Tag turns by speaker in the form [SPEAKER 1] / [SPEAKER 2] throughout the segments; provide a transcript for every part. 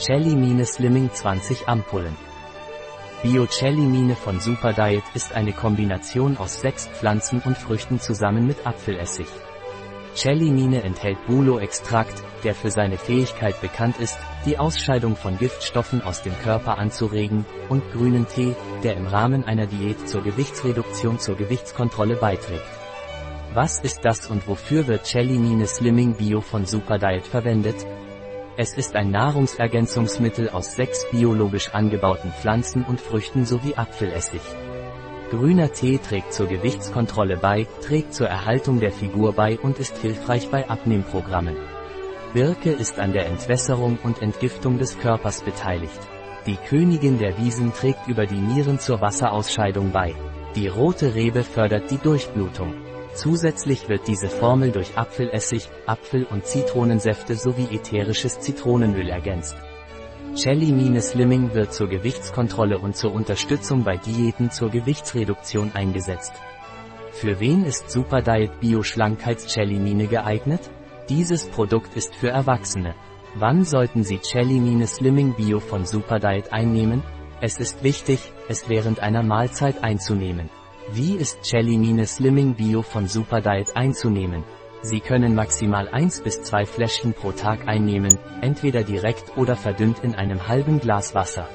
[SPEAKER 1] Cellimine Slimming 20 Ampullen. Bio-Cellimine von Superdiet ist eine Kombination aus sechs Pflanzen und Früchten zusammen mit Apfelessig. Cellimine enthält Bulo-Extrakt, der für seine Fähigkeit bekannt ist, die Ausscheidung von Giftstoffen aus dem Körper anzuregen, und grünen Tee, der im Rahmen einer Diät zur Gewichtsreduktion zur Gewichtskontrolle beiträgt. Was ist das und wofür wird Cellimine Slimming Bio von Superdiet verwendet? Es ist ein Nahrungsergänzungsmittel aus sechs biologisch angebauten Pflanzen und Früchten sowie Apfelessig. Grüner Tee trägt zur Gewichtskontrolle bei, trägt zur Erhaltung der Figur bei und ist hilfreich bei Abnehmprogrammen. Birke ist an der Entwässerung und Entgiftung des Körpers beteiligt. Die Königin der Wiesen trägt über die Nieren zur Wasserausscheidung bei. Die rote Rebe fördert die Durchblutung. Zusätzlich wird diese Formel durch Apfelessig, Apfel- und Zitronensäfte sowie ätherisches Zitronenöl ergänzt. Cellimine Slimming wird zur Gewichtskontrolle und zur Unterstützung bei Diäten zur Gewichtsreduktion eingesetzt. Für wen ist Superdiet Bio Schlankheits-Cellimine geeignet? Dieses Produkt ist für Erwachsene. Wann sollten Sie Cellimine Slimming Bio von Superdiet einnehmen? Es ist wichtig, es während einer Mahlzeit einzunehmen. Wie ist Cellimine Slimming Bio von Superdiet einzunehmen? Sie können maximal 1 bis 2 Fläschchen pro Tag einnehmen, entweder direkt oder verdünnt in einem halben Glas Wasser.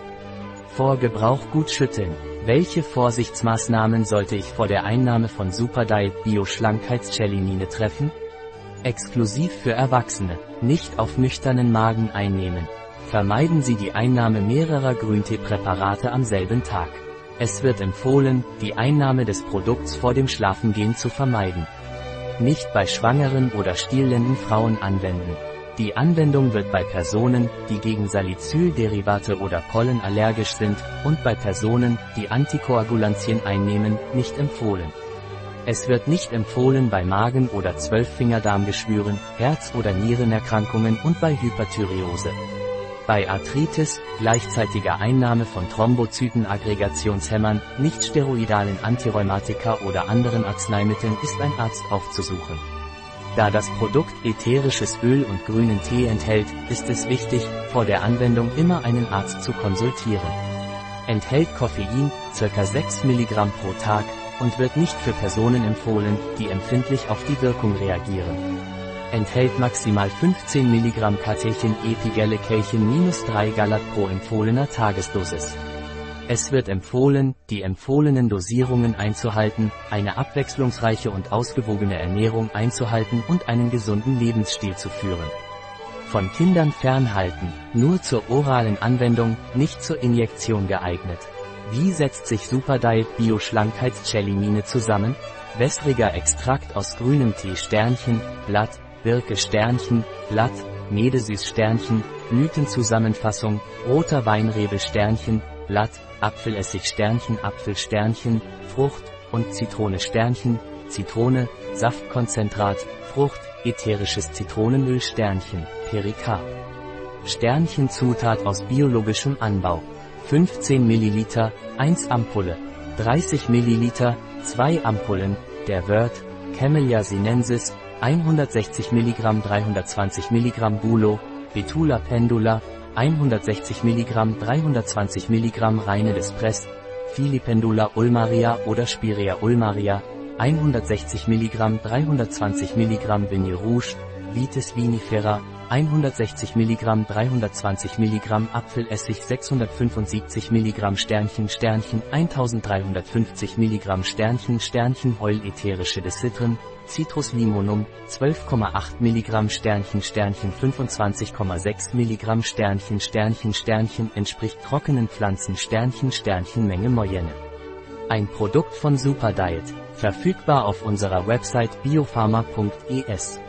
[SPEAKER 1] Vor Gebrauch gut schütteln. Welche Vorsichtsmaßnahmen sollte ich vor der Einnahme von Superdiet Bio Schlankheitscellinine treffen? Exklusiv für Erwachsene. Nicht auf nüchternen Magen einnehmen. Vermeiden Sie die Einnahme mehrerer Grünteepräparate am selben Tag. Es wird empfohlen, die Einnahme des Produkts vor dem Schlafengehen zu vermeiden. Nicht bei schwangeren oder stillenden Frauen anwenden. Die Anwendung wird bei Personen, die gegen Salicylderivate oder Pollen allergisch sind, und bei Personen, die Antikoagulantien einnehmen, nicht empfohlen. Es wird nicht empfohlen bei Magen- oder Zwölffingerdarmgeschwüren, Herz- oder Nierenerkrankungen und bei Hyperthyreose. Bei Arthritis, gleichzeitiger Einnahme von Thrombozytenaggregationshemmern, nichtsteroidalen Antirheumatika oder anderen Arzneimitteln ist ein Arzt aufzusuchen. Da das Produkt ätherisches Öl und grünen Tee enthält, ist es wichtig, vor der Anwendung immer einen Arzt zu konsultieren. Enthält Koffein, ca. 6 mg pro Tag, und wird nicht für Personen empfohlen, die empfindlich auf die Wirkung reagieren enthält maximal 15 mg Katechen Epigallocalcium-3 Galat pro empfohlener Tagesdosis. Es wird empfohlen, die empfohlenen Dosierungen einzuhalten, eine abwechslungsreiche und ausgewogene Ernährung einzuhalten und einen gesunden Lebensstil zu führen. Von Kindern fernhalten, nur zur oralen Anwendung, nicht zur Injektion geeignet. Wie setzt sich Superdiet Bio Schlankheits-Cellimine zusammen? Wässriger Extrakt aus grünem Tee Sternchen, Blatt, Birke Sternchen, Blatt, Medesüß Sternchen, Blütenzusammenfassung, roter Weinrebe Sternchen, Blatt, Apfelessig Sternchen Apfel Sternchen, Frucht und Zitrone Sternchen, Zitrone, Saftkonzentrat, Frucht, ätherisches Zitronenöl Sternchen, Perika. Sternchen-Zutat aus biologischem Anbau. 15 ml, 1 Ampulle. 30 ml, 2 Ampullen, der Word, Camellia sinensis, 160 mg 320 mg Bulo, Betula pendula, 160 mg 320 mg reine Despress, Filipendula ulmaria oder Spirea ulmaria, 160 mg 320 mg Vigne Rouge, Vitis vinifera, 160 mg 320 mg Apfelessig 675 mg Sternchen Sternchen 1350 mg Sternchen Sternchen Heul ätherische Decidren Citrus limonum 12,8 mg Sternchen Sternchen 25,6 mg Sternchen Sternchen Sternchen entspricht trockenen Pflanzen Sternchen Sternchen Menge Moyenne. Ein Produkt von Superdiet, verfügbar auf unserer Website biopharma.es.